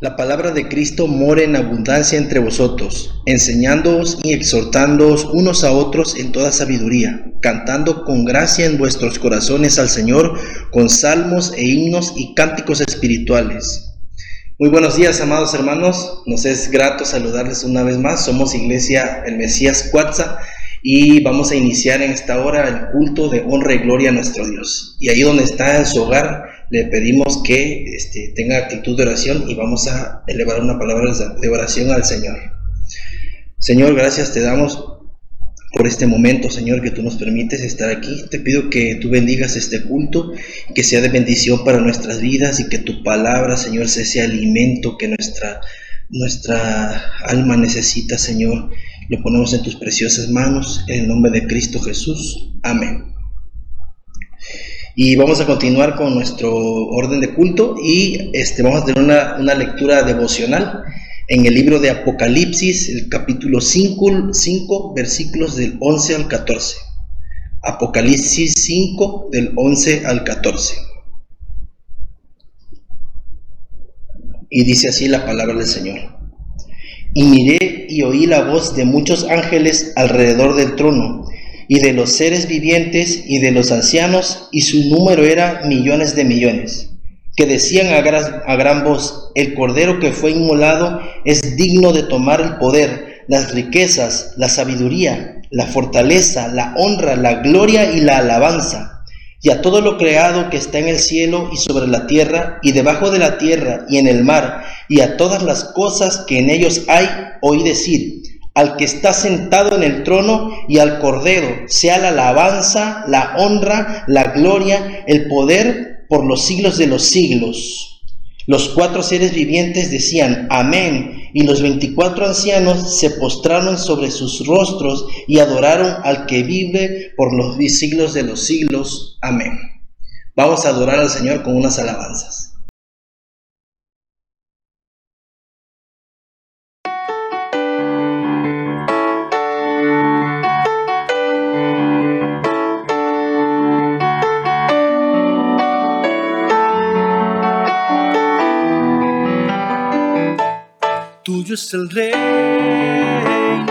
La palabra de Cristo mora en abundancia entre vosotros, enseñándoos y exhortándoos unos a otros en toda sabiduría, cantando con gracia en vuestros corazones al Señor con salmos e himnos y cánticos espirituales. Muy buenos días, amados hermanos. Nos es grato saludarles una vez más. Somos Iglesia El Mesías Cuatza y vamos a iniciar en esta hora el culto de honra y gloria a nuestro Dios. Y ahí donde está en su hogar, le pedimos que este, tenga actitud de oración y vamos a elevar una palabra de oración al Señor. Señor, gracias te damos por este momento, Señor, que tú nos permites estar aquí. Te pido que tú bendigas este culto, que sea de bendición para nuestras vidas y que tu palabra, Señor, sea ese alimento que nuestra, nuestra alma necesita, Señor. Lo ponemos en tus preciosas manos, en el nombre de Cristo Jesús. Amén. Y vamos a continuar con nuestro orden de culto y este, vamos a tener una, una lectura devocional en el libro de Apocalipsis, el capítulo 5, 5, versículos del 11 al 14. Apocalipsis 5, del 11 al 14. Y dice así la palabra del Señor. Y miré y oí la voz de muchos ángeles alrededor del trono y de los seres vivientes y de los ancianos, y su número era millones de millones, que decían a gran, a gran voz, el Cordero que fue inmolado es digno de tomar el poder, las riquezas, la sabiduría, la fortaleza, la honra, la gloria y la alabanza. Y a todo lo creado que está en el cielo y sobre la tierra y debajo de la tierra y en el mar, y a todas las cosas que en ellos hay, oí decir, al que está sentado en el trono y al Cordero, sea la alabanza, la honra, la gloria, el poder por los siglos de los siglos. Los cuatro seres vivientes decían, amén, y los veinticuatro ancianos se postraron sobre sus rostros y adoraron al que vive por los siglos de los siglos. Amén. Vamos a adorar al Señor con unas alabanzas. Tuyo es el reino,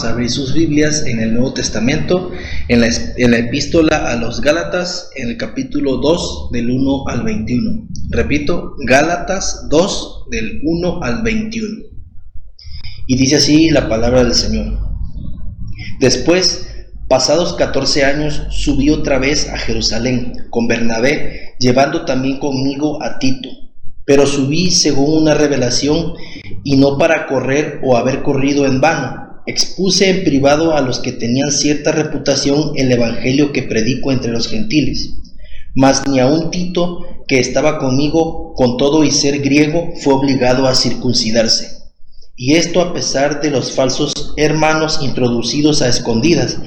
hermanos, a abrir sus Biblias en el Nuevo Testamento, en la, en la epístola a los Gálatas, en el capítulo 2, del 1 al 21. Repito, Gálatas 2, del 1 al 21. Y dice así la palabra del Señor. Después, pasados 14 años, subí otra vez a Jerusalén con Bernabé, llevando también conmigo a Tito. Pero subí según una revelación y no para correr o haber corrido en vano. Expuse en privado a los que tenían cierta reputación el evangelio que predico entre los gentiles. Mas ni aun Tito, que estaba conmigo, con todo y ser griego, fue obligado a circuncidarse. Y esto a pesar de los falsos hermanos introducidos a escondidas,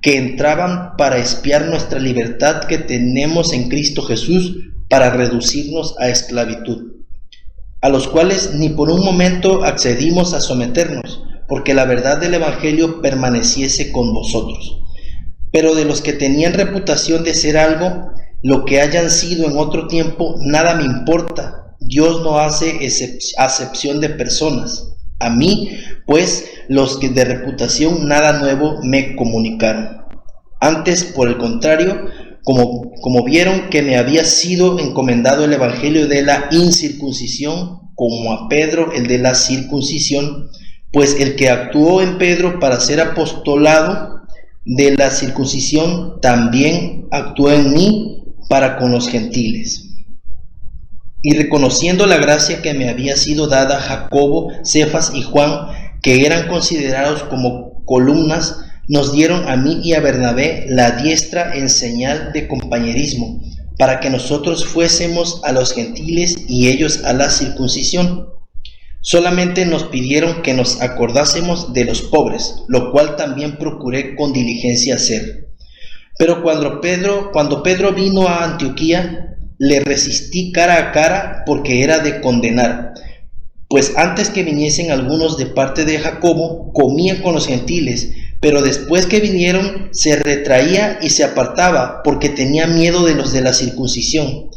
que entraban para espiar nuestra libertad que tenemos en Cristo Jesús para reducirnos a esclavitud, a los cuales ni por un momento accedimos a someternos, porque la verdad del Evangelio permaneciese con vosotros. Pero de los que tenían reputación de ser algo, lo que hayan sido en otro tiempo, nada me importa. Dios no hace acepción de personas. A mí, pues, los que de reputación nada nuevo me comunicaron. Antes, por el contrario, como, como vieron que me había sido encomendado el Evangelio de la incircuncisión, como a Pedro el de la circuncisión, pues el que actuó en Pedro para ser apostolado de la circuncisión, también actuó en mí para con los gentiles. Y reconociendo la gracia que me había sido dada Jacobo, Cefas y Juan, que eran considerados como columnas, nos dieron a mí y a Bernabé la diestra en señal de compañerismo, para que nosotros fuésemos a los gentiles y ellos a la circuncisión. Solamente nos pidieron que nos acordásemos de los pobres, lo cual también procuré con diligencia hacer. Pero cuando Pedro, cuando Pedro vino a Antioquía, le resistí cara a cara porque era de condenar. Pues antes que viniesen algunos de parte de Jacobo, comía con los gentiles, pero después que vinieron se retraía y se apartaba porque tenía miedo de los de la circuncisión.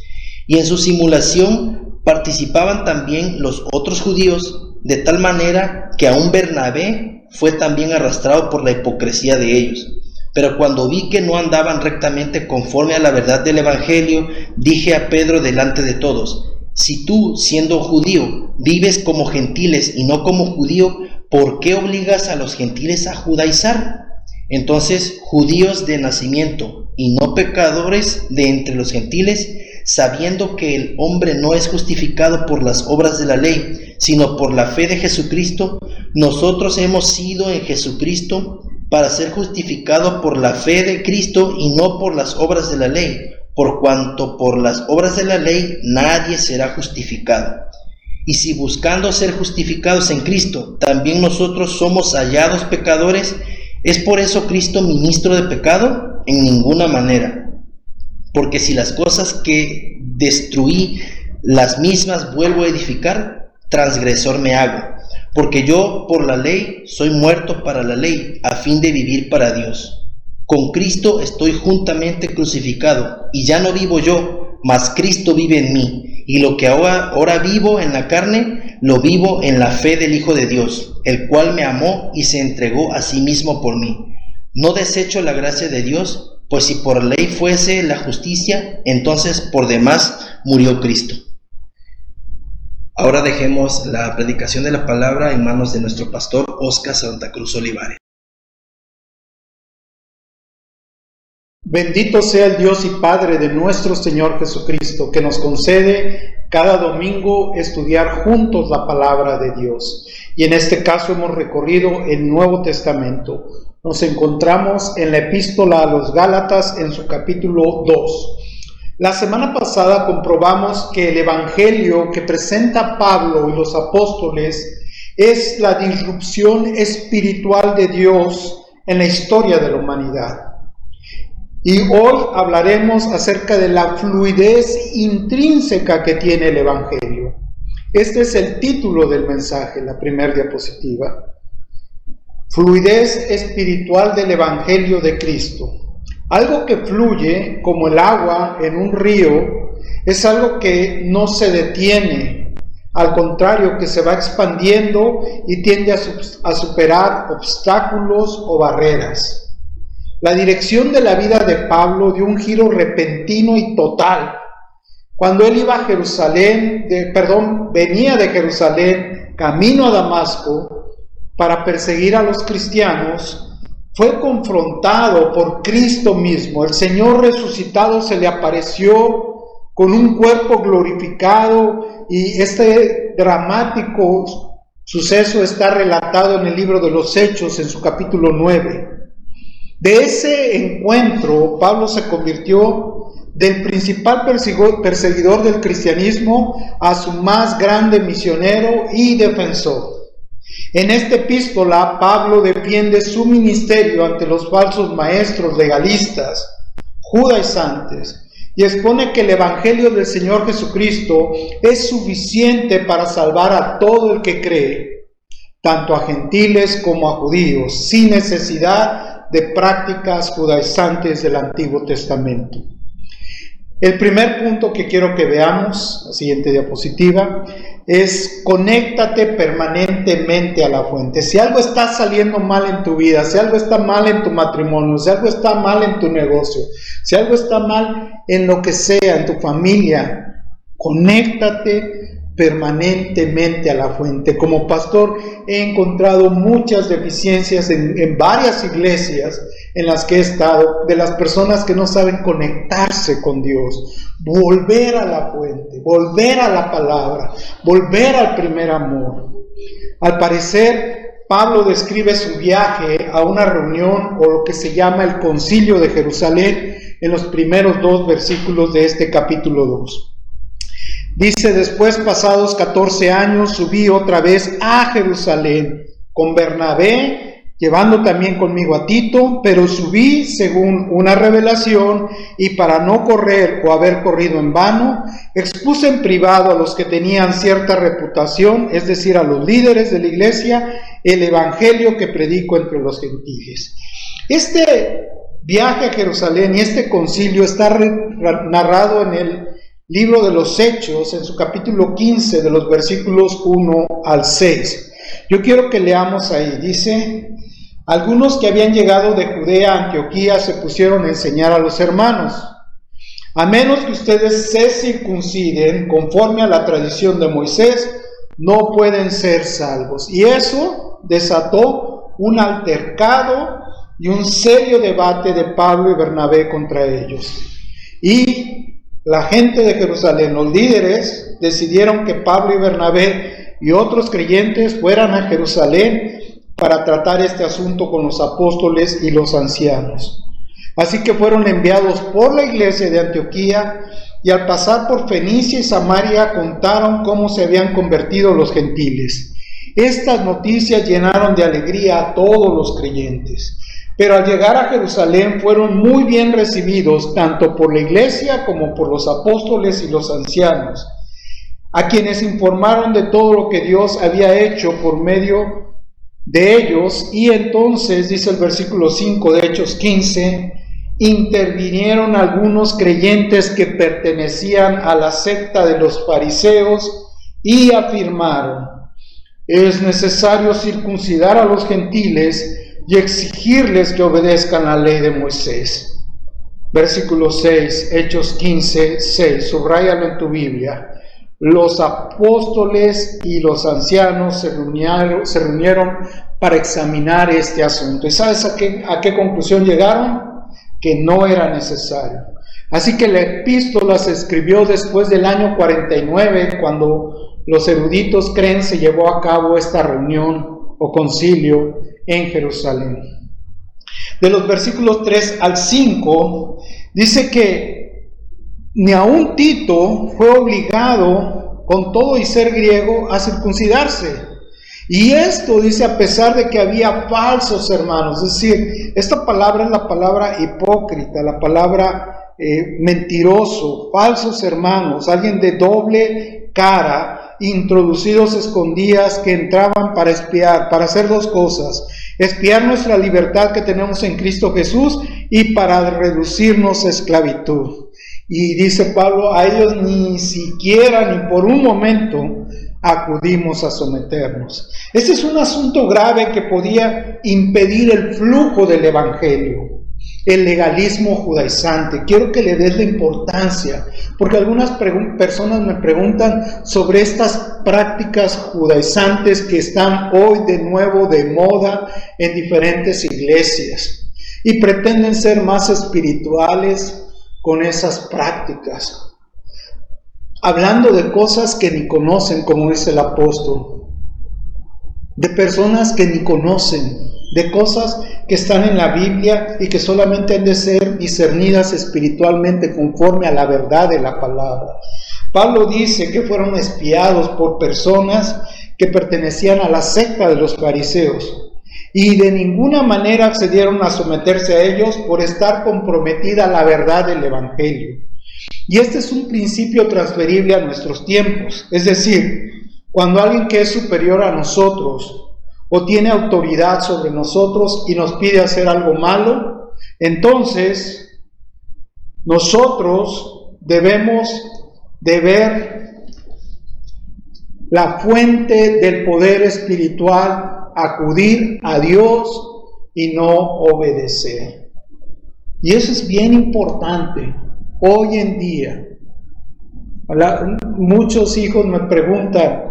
Y en su simulación participaban también los otros judíos, de tal manera que aún Bernabé fue también arrastrado por la hipocresía de ellos. Pero cuando vi que no andaban rectamente conforme a la verdad del Evangelio, dije a Pedro delante de todos, si tú, siendo judío, vives como gentiles y no como judío, ¿por qué obligas a los gentiles a judaizar? Entonces, judíos de nacimiento y no pecadores de entre los gentiles, sabiendo que el hombre no es justificado por las obras de la ley, sino por la fe de Jesucristo, nosotros hemos sido en Jesucristo para ser justificado por la fe de Cristo y no por las obras de la ley, por cuanto por las obras de la ley nadie será justificado. Y si buscando ser justificados en Cristo, también nosotros somos hallados pecadores, ¿es por eso Cristo ministro de pecado? En ninguna manera. Porque si las cosas que destruí, las mismas vuelvo a edificar, transgresor me hago. Porque yo por la ley soy muerto para la ley, a fin de vivir para Dios. Con Cristo estoy juntamente crucificado, y ya no vivo yo, mas Cristo vive en mí. Y lo que ahora, ahora vivo en la carne, lo vivo en la fe del Hijo de Dios, el cual me amó y se entregó a sí mismo por mí. No desecho la gracia de Dios, pues si por ley fuese la justicia, entonces por demás murió Cristo. Ahora dejemos la predicación de la palabra en manos de nuestro pastor Oscar Santa Cruz Olivares. Bendito sea el Dios y Padre de nuestro Señor Jesucristo, que nos concede cada domingo estudiar juntos la palabra de Dios. Y en este caso hemos recorrido el Nuevo Testamento. Nos encontramos en la epístola a los Gálatas en su capítulo 2. La semana pasada comprobamos que el Evangelio que presenta Pablo y los apóstoles es la disrupción espiritual de Dios en la historia de la humanidad. Y hoy hablaremos acerca de la fluidez intrínseca que tiene el Evangelio. Este es el título del mensaje, la primera diapositiva. Fluidez espiritual del Evangelio de Cristo. Algo que fluye como el agua en un río es algo que no se detiene, al contrario, que se va expandiendo y tiende a, superar obstáculos o barreras. La dirección de la vida de Pablo dio un giro repentino y total. Cuando él iba a Jerusalén, de, perdón, venía de Jerusalén, camino a Damasco, para perseguir a los cristianos, fue confrontado por Cristo mismo. El Señor resucitado se le apareció con un cuerpo glorificado y este dramático suceso está relatado en el libro de los Hechos en su capítulo 9. De ese encuentro, Pablo se convirtió del principal perseguidor del cristianismo a su más grande misionero y defensor. En esta epístola, Pablo defiende su ministerio ante los falsos maestros legalistas, judaizantes, y expone que el Evangelio del Señor Jesucristo es suficiente para salvar a todo el que cree, tanto a gentiles como a judíos, sin necesidad de prácticas judaizantes del Antiguo Testamento. El primer punto que quiero que veamos, la siguiente diapositiva, es conéctate permanentemente a la fuente. Si algo está saliendo mal en tu vida, si algo está mal en tu matrimonio, si algo está mal en tu negocio, si algo está mal en lo que sea, en tu familia, conéctate permanentemente a la fuente. Como pastor he encontrado muchas deficiencias en, varias iglesias en las que he estado, de las personas que no saben conectarse con Dios, volver a la fuente, volver a la palabra, volver al primer amor. Al parecer, Pablo describe su viaje a una reunión o lo que se llama el concilio de Jerusalén en los primeros dos versículos de este capítulo 2. Dice, después pasados 14 años subí otra vez a Jerusalén con Bernabé, llevando también conmigo a Tito, pero subí según una revelación y para no correr o haber corrido en vano, expuse en privado a los que tenían cierta reputación, es decir, a los líderes de la iglesia, el evangelio que predico entre los gentiles. Este viaje a Jerusalén y este concilio está narrado en el libro de los Hechos, en su capítulo 15, de los versículos 1 al 6. Yo quiero que leamos ahí. Dice, algunos que habían llegado de Judea a Antioquía se pusieron a enseñar a los hermanos. A menos que ustedes se circunciden conforme a la tradición de Moisés, no pueden ser salvos. Y eso desató un altercado y un serio debate de Pablo y Bernabé contra ellos. Y la gente de Jerusalén, los líderes, decidieron que Pablo y Bernabé y otros creyentes fueran a Jerusalén para tratar este asunto con los apóstoles y los ancianos. Así que fueron enviados por la iglesia de Antioquía y al pasar por Fenicia y Samaria contaron cómo se habían convertido los gentiles. Estas noticias llenaron de alegría a todos los creyentes. Pero al llegar a Jerusalén fueron muy bien recibidos tanto por la iglesia como por los apóstoles y los ancianos, a quienes informaron de todo lo que Dios había hecho por medio de ellos. Y entonces, dice el versículo 5 de Hechos 15, intervinieron algunos creyentes que pertenecían a la secta de los fariseos y afirmaron, es necesario circuncidar a los gentiles y exigirles que obedezcan la ley de Moisés. Versículo 6, Hechos 15, 6, subrayalo en tu Biblia. Los apóstoles y los ancianos se reunieron, para examinar este asunto. ¿Y sabes a qué, a qué conclusión llegaron? Que no era necesario. Así que la epístola se escribió después del año 49, cuando los eruditos creen se llevó a cabo esta reunión o concilio en Jerusalén. De los versículos 3 al 5, dice que ni aun Tito fue obligado, con todo y ser griego, a circuncidarse. Y esto dice a pesar de que había falsos hermanos, es decir, esta palabra es la palabra hipócrita, la palabra eh, mentiroso, falsos hermanos, alguien de doble cara, introducidos escondidas que entraban para espiar, para hacer dos cosas, espiar nuestra libertad que tenemos en Cristo Jesús y para reducirnos a esclavitud. Y dice Pablo, a ellos ni siquiera, ni por un momento, acudimos a someternos. Este es un asunto grave que podía impedir el flujo del Evangelio el legalismo judaizante. Quiero que le des la importancia, porque algunas personas me preguntan sobre estas prácticas judaizantes que están hoy de nuevo de moda en diferentes iglesias y pretenden ser más espirituales con esas prácticas, hablando de cosas que ni conocen, como dice el apóstol, de personas que ni conocen, de cosas que están en la Biblia y que solamente han de ser discernidas espiritualmente conforme a la verdad de la palabra. Pablo dice que fueron espiados por personas que pertenecían a la secta de los fariseos y de ninguna manera accedieron a someterse a ellos por estar comprometida la verdad del Evangelio. Y este es un principio transferible a nuestros tiempos, es decir, cuando alguien que es superior a nosotros o tiene autoridad sobre nosotros y nos pide hacer algo malo, entonces nosotros debemos de ver la fuente del poder espiritual, acudir a Dios y no obedecer. Y eso es bien importante hoy en día. Muchos hijos me preguntan,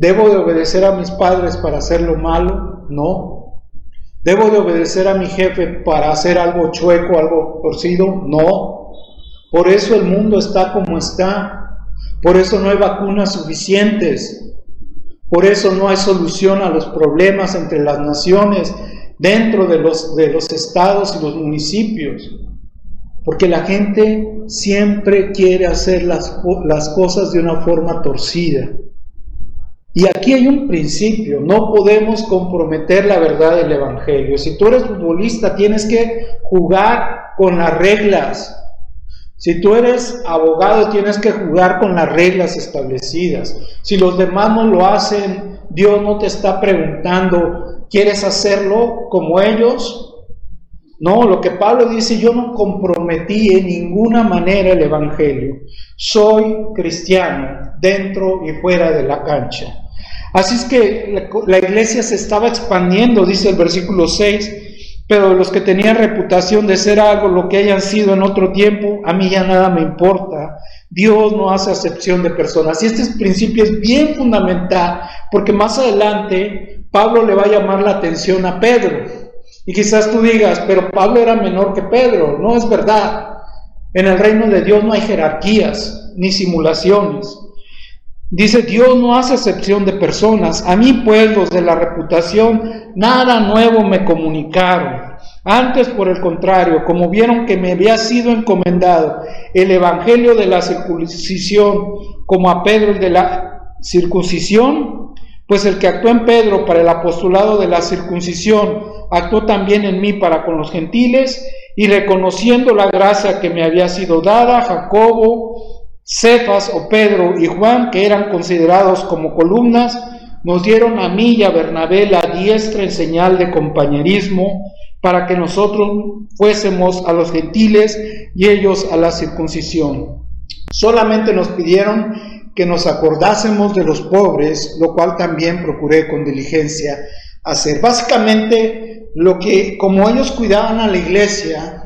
¿Debo de obedecer a mis padres para hacer lo malo? No. ¿Debo de obedecer a mi jefe para hacer algo chueco, algo torcido? No. Por eso el mundo está como está. Por eso no hay vacunas suficientes. Por eso no hay solución a los problemas entre las naciones, dentro de los, de los estados y los municipios. Porque la gente siempre quiere hacer las, las cosas de una forma torcida. Y aquí hay un principio, no podemos comprometer la verdad del Evangelio. Si tú eres futbolista, tienes que jugar con las reglas. Si tú eres abogado, tienes que jugar con las reglas establecidas. Si los demás no lo hacen, Dios no te está preguntando, ¿quieres hacerlo como ellos? No, lo que Pablo dice, yo no comprometí en ninguna manera el Evangelio. Soy cristiano dentro y fuera de la cancha. Así es que la, iglesia se estaba expandiendo, dice el versículo 6, pero los que tenían reputación de ser algo, lo que hayan sido en otro tiempo, a mí ya nada me importa. Dios no hace acepción de personas. Y este principio es bien fundamental, porque más adelante Pablo le va a llamar la atención a Pedro. Y quizás tú digas, pero Pablo era menor que Pedro. No es verdad. En el reino de Dios no hay jerarquías ni simulaciones. Dice, Dios no hace excepción de personas. A mí, pues, los de la reputación, nada nuevo me comunicaron. Antes, por el contrario, como vieron que me había sido encomendado el Evangelio de la circuncisión, como a Pedro el de la circuncisión, pues el que actuó en Pedro para el apostolado de la circuncisión, actuó también en mí para con los gentiles, y reconociendo la gracia que me había sido dada, Jacobo, Cefas o Pedro y Juan, que eran considerados como columnas, nos dieron a mí y a Bernabé la diestra en señal de compañerismo para que nosotros fuésemos a los gentiles y ellos a la circuncisión. Solamente nos pidieron que nos acordásemos de los pobres, lo cual también procuré con diligencia hacer. Básicamente, lo que como ellos cuidaban a la iglesia,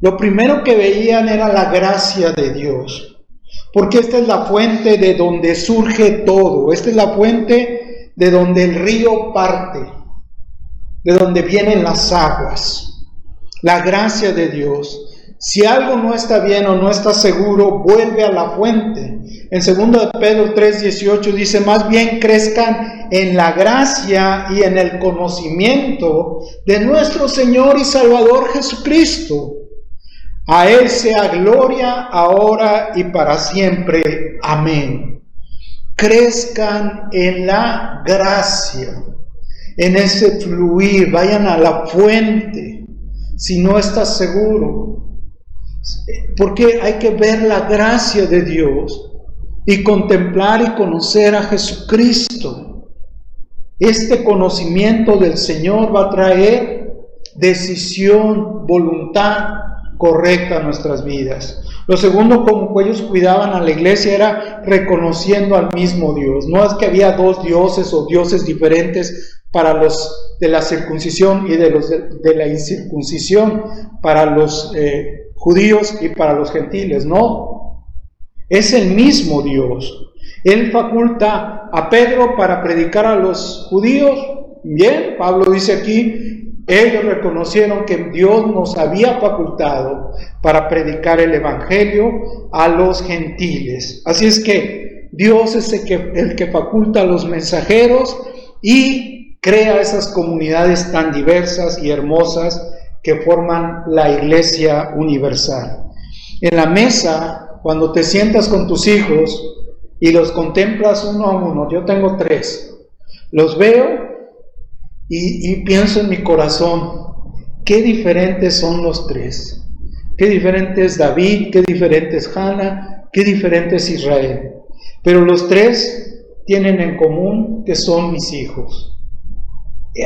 lo primero que veían era la gracia de Dios porque esta es la fuente de donde surge todo, esta es la fuente de donde el río parte, de donde vienen las aguas, la gracia de Dios. Si algo no está bien o no está seguro, vuelve a la fuente. En 2 de Pedro 3:18 dice, más bien crezcan en la gracia y en el conocimiento de nuestro Señor y Salvador Jesucristo. A Él sea gloria ahora y para siempre. Amén. Crezcan en la gracia, en ese fluir, vayan a la fuente si no estás seguro. Porque hay que ver la gracia de Dios y contemplar y conocer a Jesucristo. Este conocimiento del Señor va a traer decisión, voluntad, correcta a nuestras vidas. Lo segundo, como ellos cuidaban a la iglesia, era reconociendo al mismo Dios. No es que había dos dioses o dioses diferentes para los de la circuncisión y de los de, la incircuncisión, para los eh, judíos y para los gentiles. No, es el mismo Dios. Él faculta a Pedro para predicar a los judíos. Bien, Pablo dice aquí, ellos reconocieron que Dios nos había facultado para predicar el Evangelio a los gentiles. Así es que Dios es el que, el que faculta a los mensajeros y crea esas comunidades tan diversas y hermosas que forman la iglesia universal. En la mesa, cuando te sientas con tus hijos y los contemplas uno a uno, yo tengo tres, los veo y, pienso en mi corazón, qué diferentes son los tres. Qué diferente es David, qué diferente es Hannah, qué diferente es Israel. Pero los tres tienen en común que son mis hijos.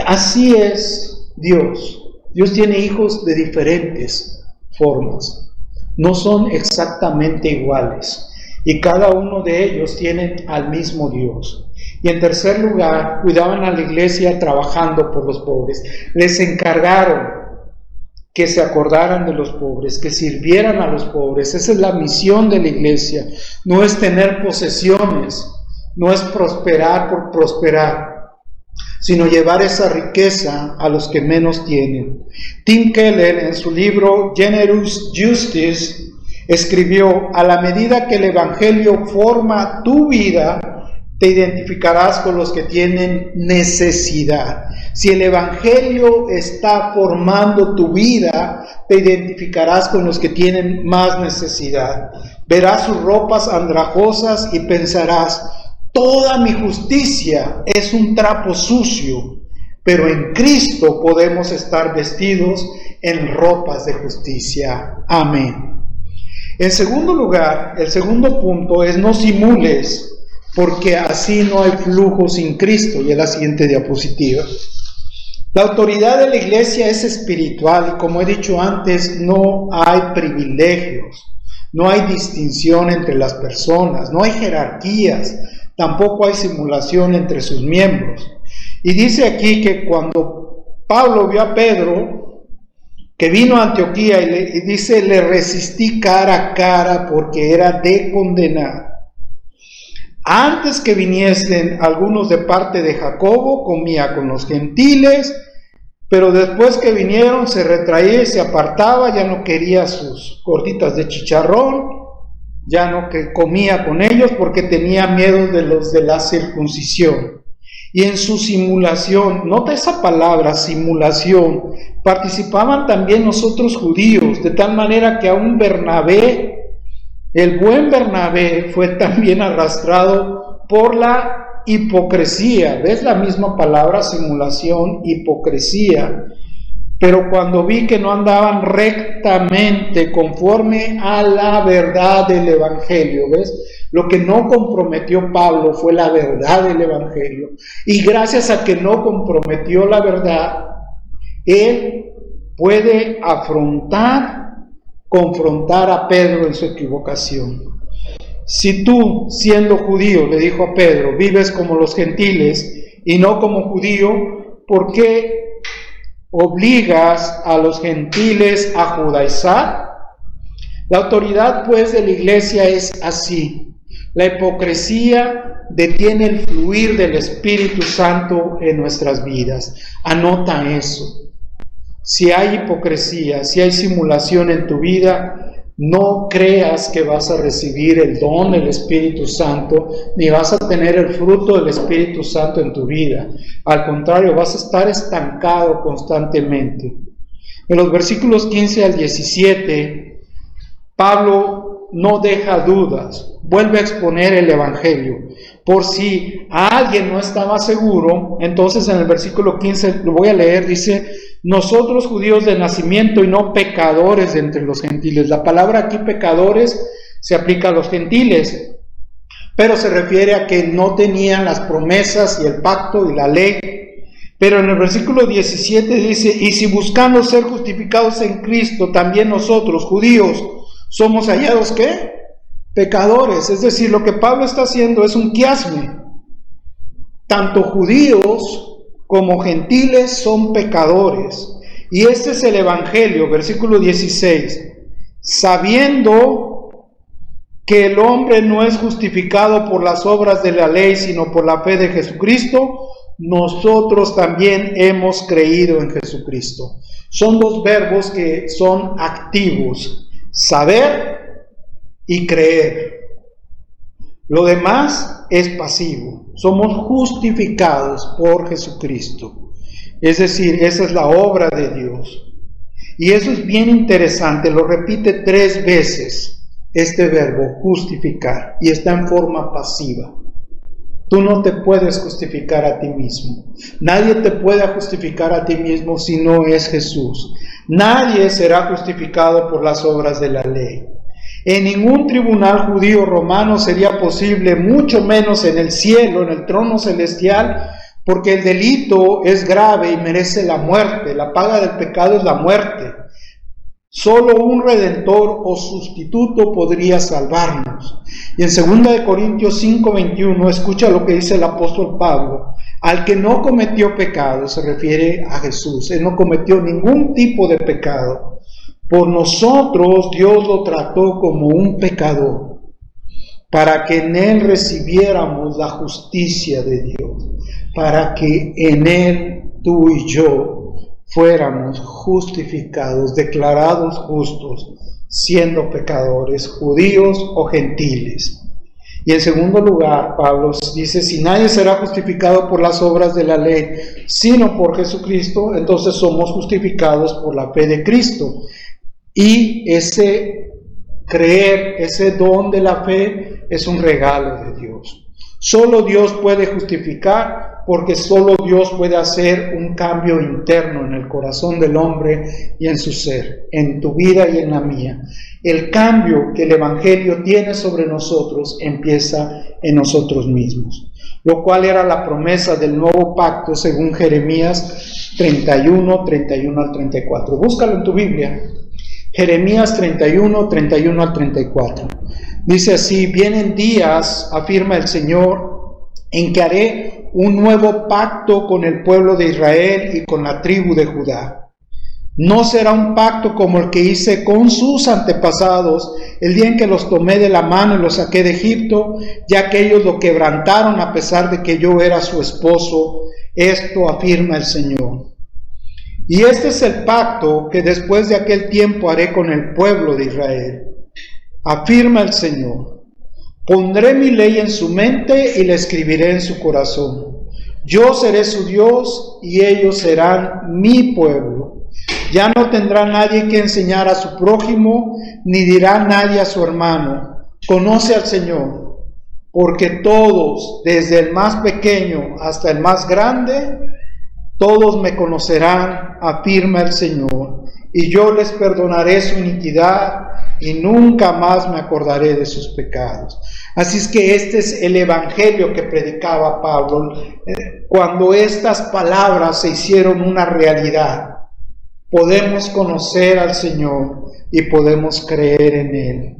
Así es Dios. Dios tiene hijos de diferentes formas. No son exactamente iguales. Y cada uno de ellos tiene al mismo Dios. Y en tercer lugar, cuidaban a la iglesia trabajando por los pobres. Les encargaron que se acordaran de los pobres, que sirvieran a los pobres. Esa es la misión de la iglesia. No es tener posesiones, no es prosperar por prosperar, sino llevar esa riqueza a los que menos tienen. Tim Keller en su libro Generous Justice escribió, a la medida que el Evangelio forma tu vida, te identificarás con los que tienen necesidad. Si el Evangelio está formando tu vida, te identificarás con los que tienen más necesidad. Verás sus ropas andrajosas y pensarás, toda mi justicia es un trapo sucio, pero en Cristo podemos estar vestidos en ropas de justicia. Amén. En segundo lugar, el segundo punto es no simules porque así no hay flujo sin Cristo. Y es la siguiente diapositiva. La autoridad de la iglesia es espiritual y como he dicho antes, no hay privilegios, no hay distinción entre las personas, no hay jerarquías, tampoco hay simulación entre sus miembros. Y dice aquí que cuando Pablo vio a Pedro, que vino a Antioquía y, le, y dice, le resistí cara a cara porque era de condenar. Antes que viniesen algunos de parte de Jacobo, comía con los gentiles, Pero después que vinieron, se retraía y se apartaba, ya no quería sus gorditas de chicharrón, ya no que comía con ellos porque tenía miedo de los de la circuncisión. Y en su simulación, nota esa palabra, simulación, participaban también nosotros judíos, de tal manera que aún Bernabé, el buen Bernabé, fue también arrastrado por la hipocresía. ¿Ves la misma palabra, simulación, hipocresía? Pero cuando vi que no andaban rectamente conforme a la verdad del Evangelio, ¿ves? Lo que no comprometió Pablo fue la verdad del Evangelio. Y gracias a que no comprometió la verdad, él puede afrontar, confrontar a Pedro en su equivocación. Si tú, siendo judío, le dijo a Pedro, vives como los gentiles y no como judío, ¿por qué obligas a los gentiles a judaizar? La autoridad pues de la iglesia es así. La hipocresía detiene el fluir del Espíritu Santo en nuestras vidas. Anota eso. Si hay hipocresía, si hay simulación en tu vida, no creas que vas a recibir el don del Espíritu Santo, ni vas a tener el fruto del Espíritu Santo en tu vida. Al contrario, vas a estar estancado constantemente. En los versículos 15 al 17, Pablo no deja dudas, vuelve a exponer el Evangelio. Por si alguien no estaba seguro, entonces en el versículo 15 lo voy a leer, dice, nosotros judíos de nacimiento y no pecadores entre los gentiles. La palabra aquí pecadores se aplica a los gentiles, pero se refiere a que no tenían las promesas y el pacto y la ley. Pero en el versículo 17 dice, y si buscando ser justificados en Cristo, también nosotros, judíos, somos hallados qué? Pecadores. Es decir, lo que Pablo está haciendo es un quiasme. Tanto judíos como gentiles son pecadores. Y este es el Evangelio, versículo 16. Sabiendo que el hombre no es justificado por las obras de la ley, sino por la fe de Jesucristo, nosotros también hemos creído en Jesucristo. Son dos verbos que son activos, saber y creer. Lo demás es pasivo. Somos justificados por Jesucristo. Es decir, esa es la obra de Dios. Y eso es bien interesante. Lo repite tres veces este verbo, justificar. Y está en forma pasiva. Tú no te puedes justificar a ti mismo. Nadie te puede justificar a ti mismo si no es Jesús. Nadie será justificado por las obras de la ley. En ningún tribunal judío romano sería posible, mucho menos en el cielo, en el trono celestial, porque el delito es grave y merece la muerte. La paga del pecado es la muerte. Solo un redentor o sustituto podría salvarnos. Y en 2 Corintios 5:21 escucha lo que dice el apóstol Pablo. Al que no cometió pecado se refiere a Jesús. Él no cometió ningún tipo de pecado. Por nosotros Dios lo trató como un pecador, para que en Él recibiéramos la justicia de Dios, para que en Él tú y yo fuéramos justificados, declarados justos, siendo pecadores, judíos o gentiles. Y en segundo lugar, Pablo dice, si nadie será justificado por las obras de la ley, sino por Jesucristo, entonces somos justificados por la fe de Cristo. Y ese creer, ese don de la fe es un regalo de Dios. Solo Dios puede justificar porque solo Dios puede hacer un cambio interno en el corazón del hombre y en su ser, en tu vida y en la mía. El cambio que el Evangelio tiene sobre nosotros empieza en nosotros mismos, lo cual era la promesa del nuevo pacto según Jeremías 31, 31 al 34. Búscalo en tu Biblia. Jeremías 31, 31 al 34. Dice así, vienen días, afirma el Señor, en que haré un nuevo pacto con el pueblo de Israel y con la tribu de Judá. No será un pacto como el que hice con sus antepasados el día en que los tomé de la mano y los saqué de Egipto, ya que ellos lo quebrantaron a pesar de que yo era su esposo. Esto afirma el Señor. Y este es el pacto que después de aquel tiempo haré con el pueblo de Israel. Afirma el Señor. Pondré mi ley en su mente y la escribiré en su corazón. Yo seré su Dios y ellos serán mi pueblo. Ya no tendrá nadie que enseñar a su prójimo, ni dirá nadie a su hermano, conoce al Señor, porque todos, desde el más pequeño hasta el más grande, todos me conocerán, afirma el Señor, y yo les perdonaré su iniquidad y nunca más me acordaré de sus pecados. Así es que este es el evangelio que predicaba Pablo eh, cuando estas palabras se hicieron una realidad. Podemos conocer al Señor y podemos creer en Él,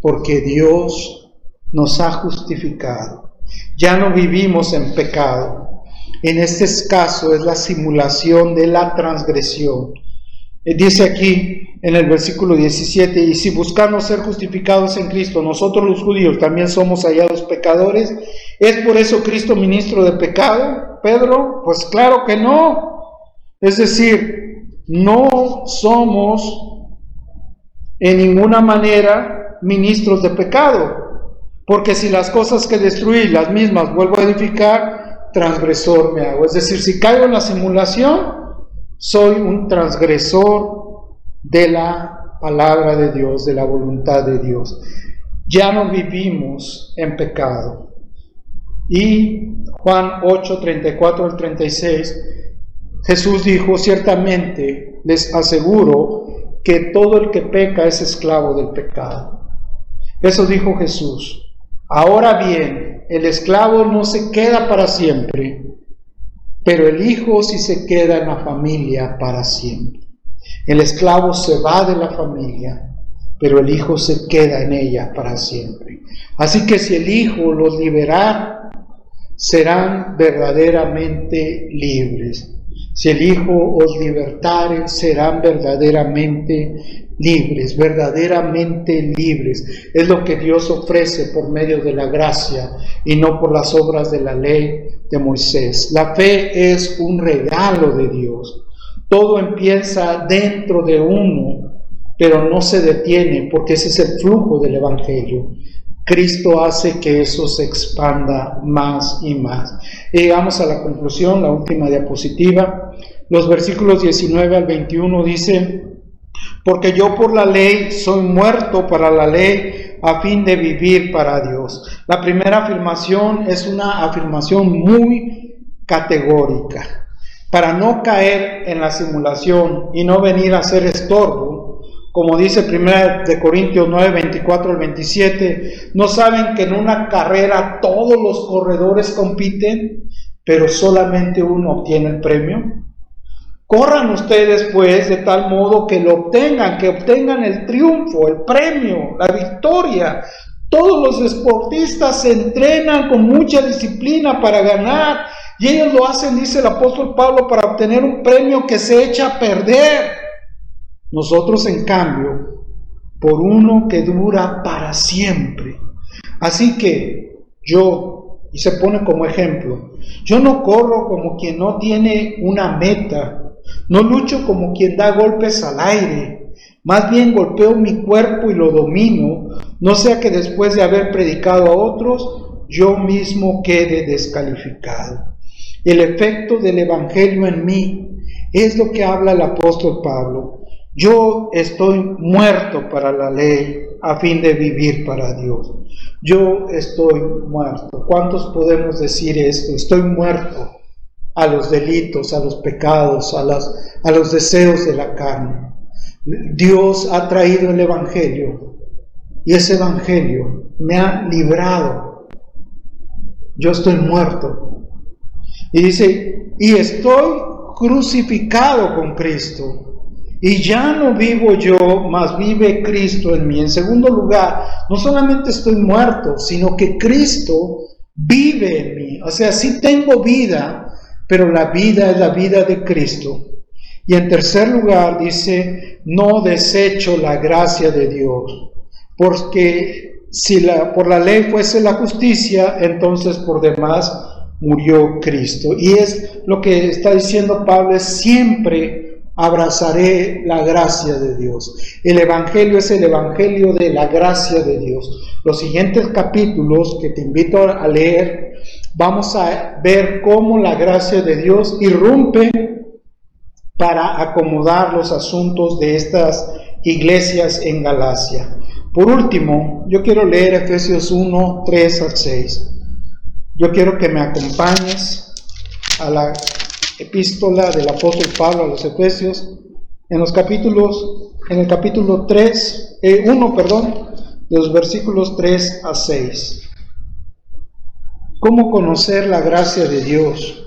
porque Dios nos ha justificado. Ya no vivimos en pecado, en este caso es la simulación de la transgresión. Eh, dice aquí en el versículo 17, y si buscamos ser justificados en Cristo, nosotros los judíos también somos hallados pecadores, ¿es por eso Cristo ministro de pecado? Pedro, pues claro que no. Es decir, no somos en ninguna manera ministros de pecado, porque si las cosas que destruí, las mismas vuelvo a edificar, transgresor me hago. Es decir, si caigo en la simulación, soy un transgresor de la palabra de Dios, de la voluntad de Dios. Ya no vivimos en pecado. Y Juan 8, 34 al 36, Jesús dijo, ciertamente les aseguro que todo el que peca es esclavo del pecado. Eso dijo Jesús. Ahora bien, el esclavo no se queda para siempre, pero el hijo sí se queda en la familia para siempre. El esclavo se va de la familia, pero el hijo se queda en ella para siempre. Así que si el hijo los libera, serán verdaderamente libres. Si el Hijo os libertare, serán verdaderamente libres, verdaderamente libres. Es lo que Dios ofrece por medio de la gracia y no por las obras de la ley de Moisés. La fe es un regalo de Dios. Todo empieza dentro de uno, pero no se detiene porque ese es el flujo del Evangelio. Cristo hace que eso se expanda más y más. llegamos a la conclusión, la última diapositiva. Los versículos 19 al 21 dicen, porque yo por la ley soy muerto para la ley a fin de vivir para Dios. La primera afirmación es una afirmación muy categórica. Para no caer en la simulación y no venir a ser estorbo, como dice 1 de Corintios 9, 24 al 27, no saben que en una carrera todos los corredores compiten, pero solamente uno obtiene el premio. Corran ustedes pues de tal modo que lo obtengan, que obtengan el triunfo, el premio, la victoria. Todos los deportistas se entrenan con mucha disciplina para ganar y ellos lo hacen, dice el apóstol Pablo, para obtener un premio que se echa a perder. Nosotros, en cambio, por uno que dura para siempre. Así que yo, y se pone como ejemplo, yo no corro como quien no tiene una meta, no lucho como quien da golpes al aire, más bien golpeo mi cuerpo y lo domino, no sea que después de haber predicado a otros, yo mismo quede descalificado. El efecto del Evangelio en mí es lo que habla el apóstol Pablo. Yo estoy muerto para la ley a fin de vivir para Dios. Yo estoy muerto. ¿Cuántos podemos decir esto? Estoy muerto a los delitos, a los pecados, a, los deseos de la carne. Dios ha traído el Evangelio y ese Evangelio me ha librado. Yo estoy muerto. Y dice, y estoy crucificado con Cristo. Y ya no vivo yo, mas vive Cristo en mí. En segundo lugar, no solamente estoy muerto, sino que Cristo vive en mí. O sea, sí tengo vida, pero la vida es la vida de Cristo. Y en tercer lugar dice, no desecho la gracia de Dios, porque si la, por la ley fuese la justicia, entonces por demás murió Cristo. Y es lo que está diciendo Pablo, es siempre abrazaré la gracia de Dios. El Evangelio es el Evangelio de la gracia de Dios. Los siguientes capítulos que te invito a leer, vamos a ver cómo la gracia de Dios irrumpe para acomodar los asuntos de estas iglesias en Galacia. Por último, yo quiero leer Efesios 1, 3 al 6. Yo quiero que me acompañes a la epístola del apóstol Pablo a los Efesios en los capítulos, en el capítulo 3, 1, eh, perdón, de los versículos 3 a 6. ¿Cómo conocer la gracia de Dios?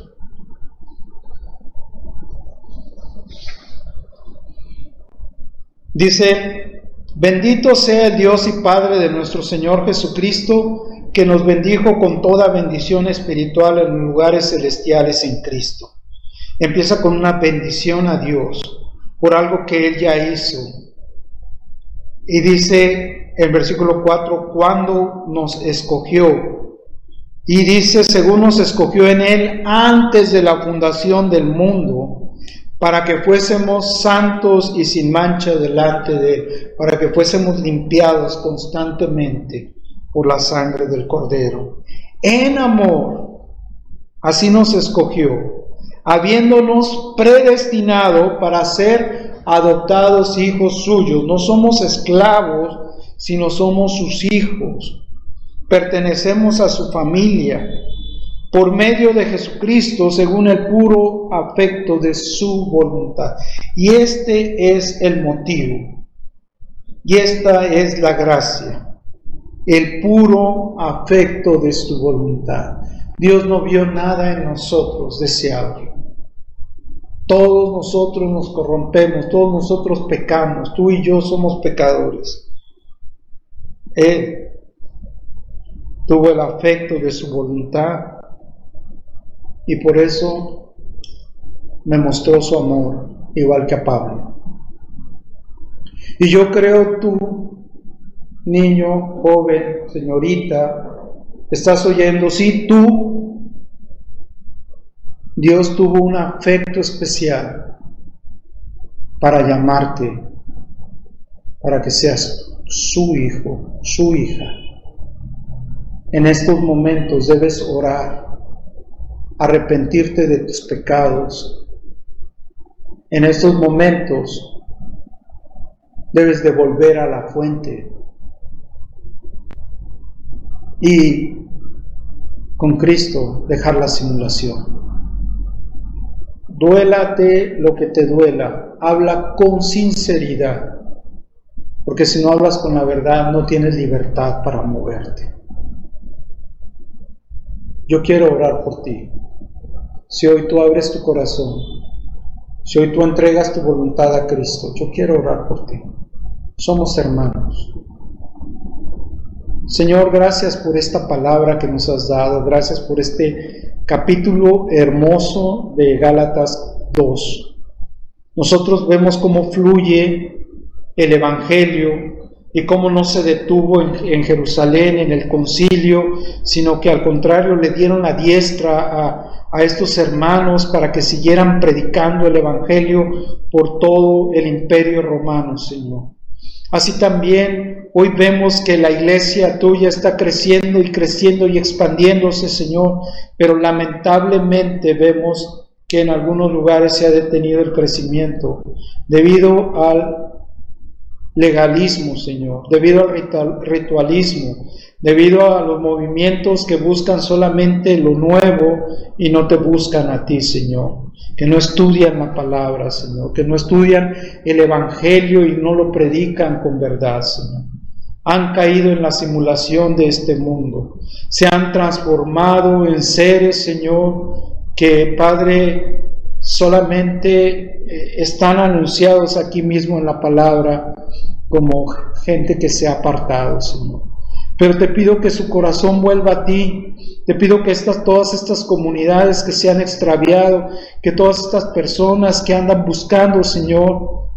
Dice, bendito sea el Dios y Padre de nuestro Señor Jesucristo, que nos bendijo con toda bendición espiritual en lugares celestiales en Cristo. Empieza con una bendición a Dios por algo que Él ya hizo. Y dice el versículo 4, cuando nos escogió. Y dice, según nos escogió en Él antes de la fundación del mundo para que fuésemos santos y sin mancha delante de Él, para que fuésemos limpiados constantemente por la sangre del Cordero. En amor, así nos escogió, habiéndonos predestinado para ser adoptados hijos suyos. No somos esclavos, sino somos sus hijos. Pertenecemos a su familia por medio de Jesucristo según el puro afecto de su voluntad. Y este es el motivo. Y esta es la gracia. El puro afecto de su voluntad. Dios no vio nada en nosotros deseable. Todos nosotros nos corrompemos, todos nosotros pecamos, tú y yo somos pecadores. Él tuvo el afecto de su voluntad y por eso me mostró su amor, igual que a Pablo. Y yo creo tú, niño, joven, señorita, estás oyendo, sí, tú, Dios tuvo un afecto especial para llamarte, para que seas su hijo, su hija. En estos momentos debes orar arrepentirte de tus pecados. En estos momentos debes de volver a la fuente y con Cristo dejar la simulación. Duélate lo que te duela, habla con sinceridad, porque si no hablas con la verdad no tienes libertad para moverte. Yo quiero orar por ti si hoy tú abres tu corazón, si hoy tú entregas tu voluntad a Cristo, yo quiero orar por ti. Somos hermanos. Señor, gracias por esta palabra que nos has dado, gracias por este capítulo hermoso de Gálatas 2. Nosotros vemos cómo fluye el Evangelio y cómo no se detuvo en, Jerusalén, en el concilio, sino que al contrario le dieron la diestra a, a estos hermanos para que siguieran predicando el Evangelio por todo el imperio romano, Señor. Así también hoy vemos que la iglesia tuya está creciendo y creciendo y expandiéndose, Señor, pero lamentablemente vemos que en algunos lugares se ha detenido el crecimiento debido al legalismo, Señor, debido al ritualismo, debido a los movimientos que buscan solamente lo nuevo y no te buscan a ti, Señor, que no estudian la palabra, Señor, que no estudian el Evangelio y no lo predican con verdad, Señor. Han caído en la simulación de este mundo, se han transformado en seres, Señor, que, Padre, solamente eh, están anunciados aquí mismo en la palabra como gente que se ha apartado, Señor. Pero te pido que su corazón vuelva a ti. Te pido que estas, todas estas comunidades que se han extraviado, que todas estas personas que andan buscando, Señor,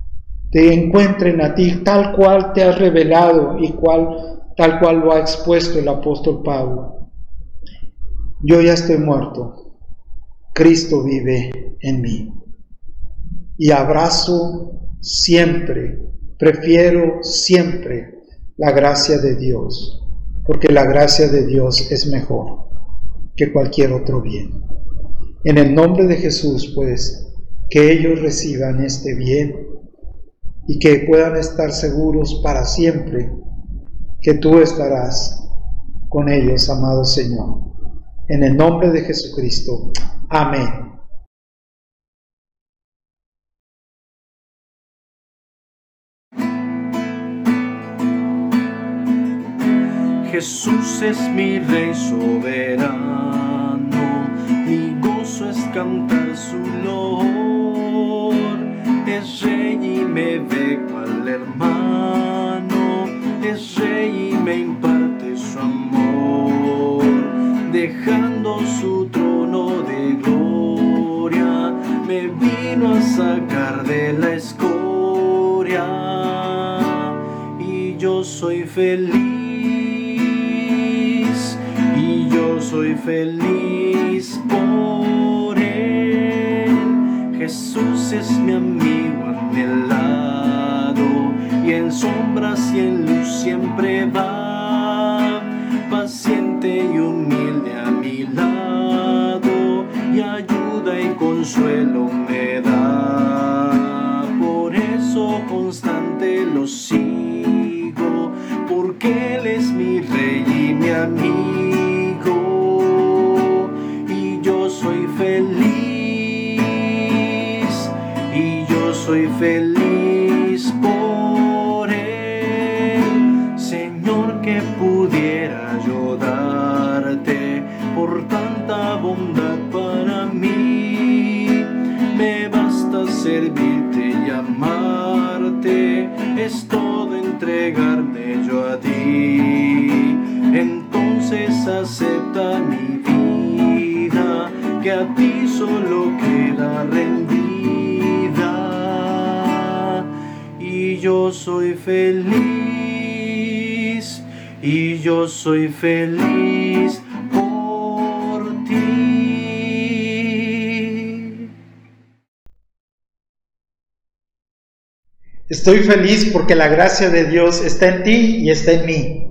te encuentren a ti tal cual te has revelado y cual, tal cual lo ha expuesto el apóstol Pablo. Yo ya estoy muerto. Cristo vive en mí. y abrazo siempre, prefiero siempre la gracia de Dios, porque la gracia de Dios es mejor que cualquier otro bien. En el nombre de Jesús, pues, que ellos reciban este bien y que puedan estar seguros para siempre que tú estarás con ellos, amado Señor. En el nombre de Jesucristo. Amén. Jesús es mi rey soberano, mi gozo es cantar su loor, es rey y me ve cual hermano, es rey y me imparte su amor, dejando su trono de gloria, me vino a sacar de la escoria. Y yo soy feliz soy feliz por él. Jesús es mi amigo anhelado y en sombras y en luz siempre va, paciente y humilde a mi lado y ayuda y consuelo me da. Por eso constante lo sigo, porque Él es mi rey y mi amigo. A ti solo queda rendir yo soy feliz y yo soy feliz por ti. Estoy feliz porque la gracia de Dios está en ti y está en mí.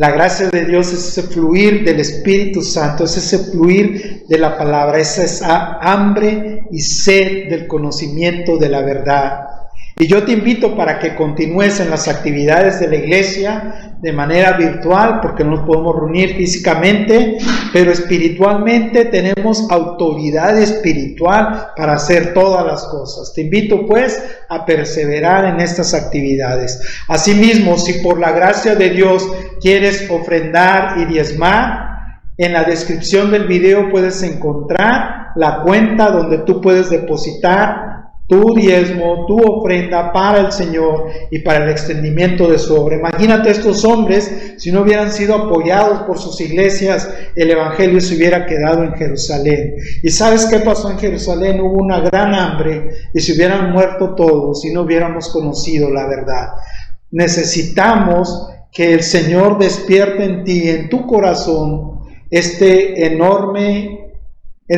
La gracia de Dios es ese fluir del Espíritu Santo, es ese fluir de la palabra, es hambre y sed del conocimiento de la verdad. Y yo te invito para que continúes en las actividades de la iglesia de manera virtual, porque no nos podemos reunir físicamente, pero espiritualmente tenemos autoridad espiritual para hacer todas las cosas. Te invito pues a perseverar en estas actividades. Asimismo, si por la gracia de Dios quieres ofrendar y diezmar, en la descripción del video puedes encontrar la cuenta donde tú puedes depositar tu diezmo, tu ofrenda para el Señor y para el extendimiento de su obra. Imagínate estos hombres, si no hubieran sido apoyados por sus iglesias, el Evangelio se hubiera quedado en Jerusalén. ¿Y sabes qué pasó en Jerusalén? Hubo una gran hambre y se hubieran muerto todos si no hubiéramos conocido la verdad. Necesitamos que el Señor despierte en ti, en tu corazón, este enorme,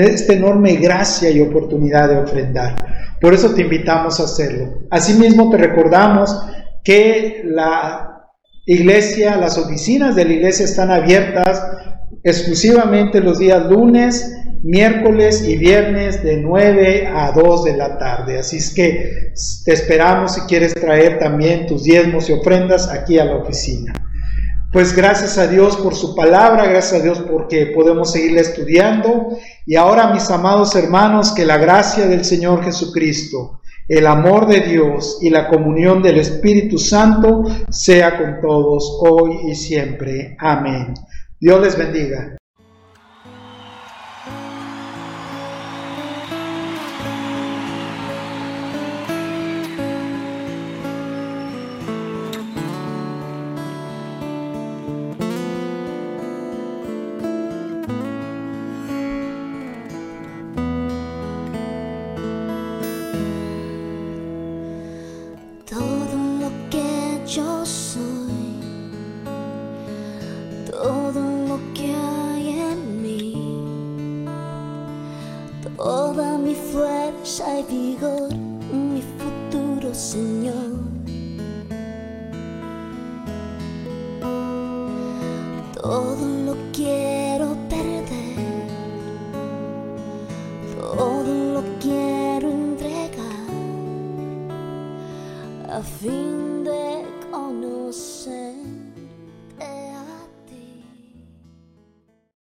esta enorme gracia y oportunidad de ofrendar. Por eso te invitamos a hacerlo. Asimismo, te recordamos que la iglesia, las oficinas de la iglesia están abiertas exclusivamente los días lunes, miércoles y viernes de 9 a 2 de la tarde. Así es que te esperamos si quieres traer también tus diezmos y ofrendas aquí a la oficina. Pues gracias a Dios por su palabra, gracias a Dios porque podemos seguirle estudiando. Y ahora, mis amados hermanos, que la gracia del Señor Jesucristo, el amor de Dios y la comunión del Espíritu Santo sea con todos hoy y siempre. Amén. Dios les bendiga.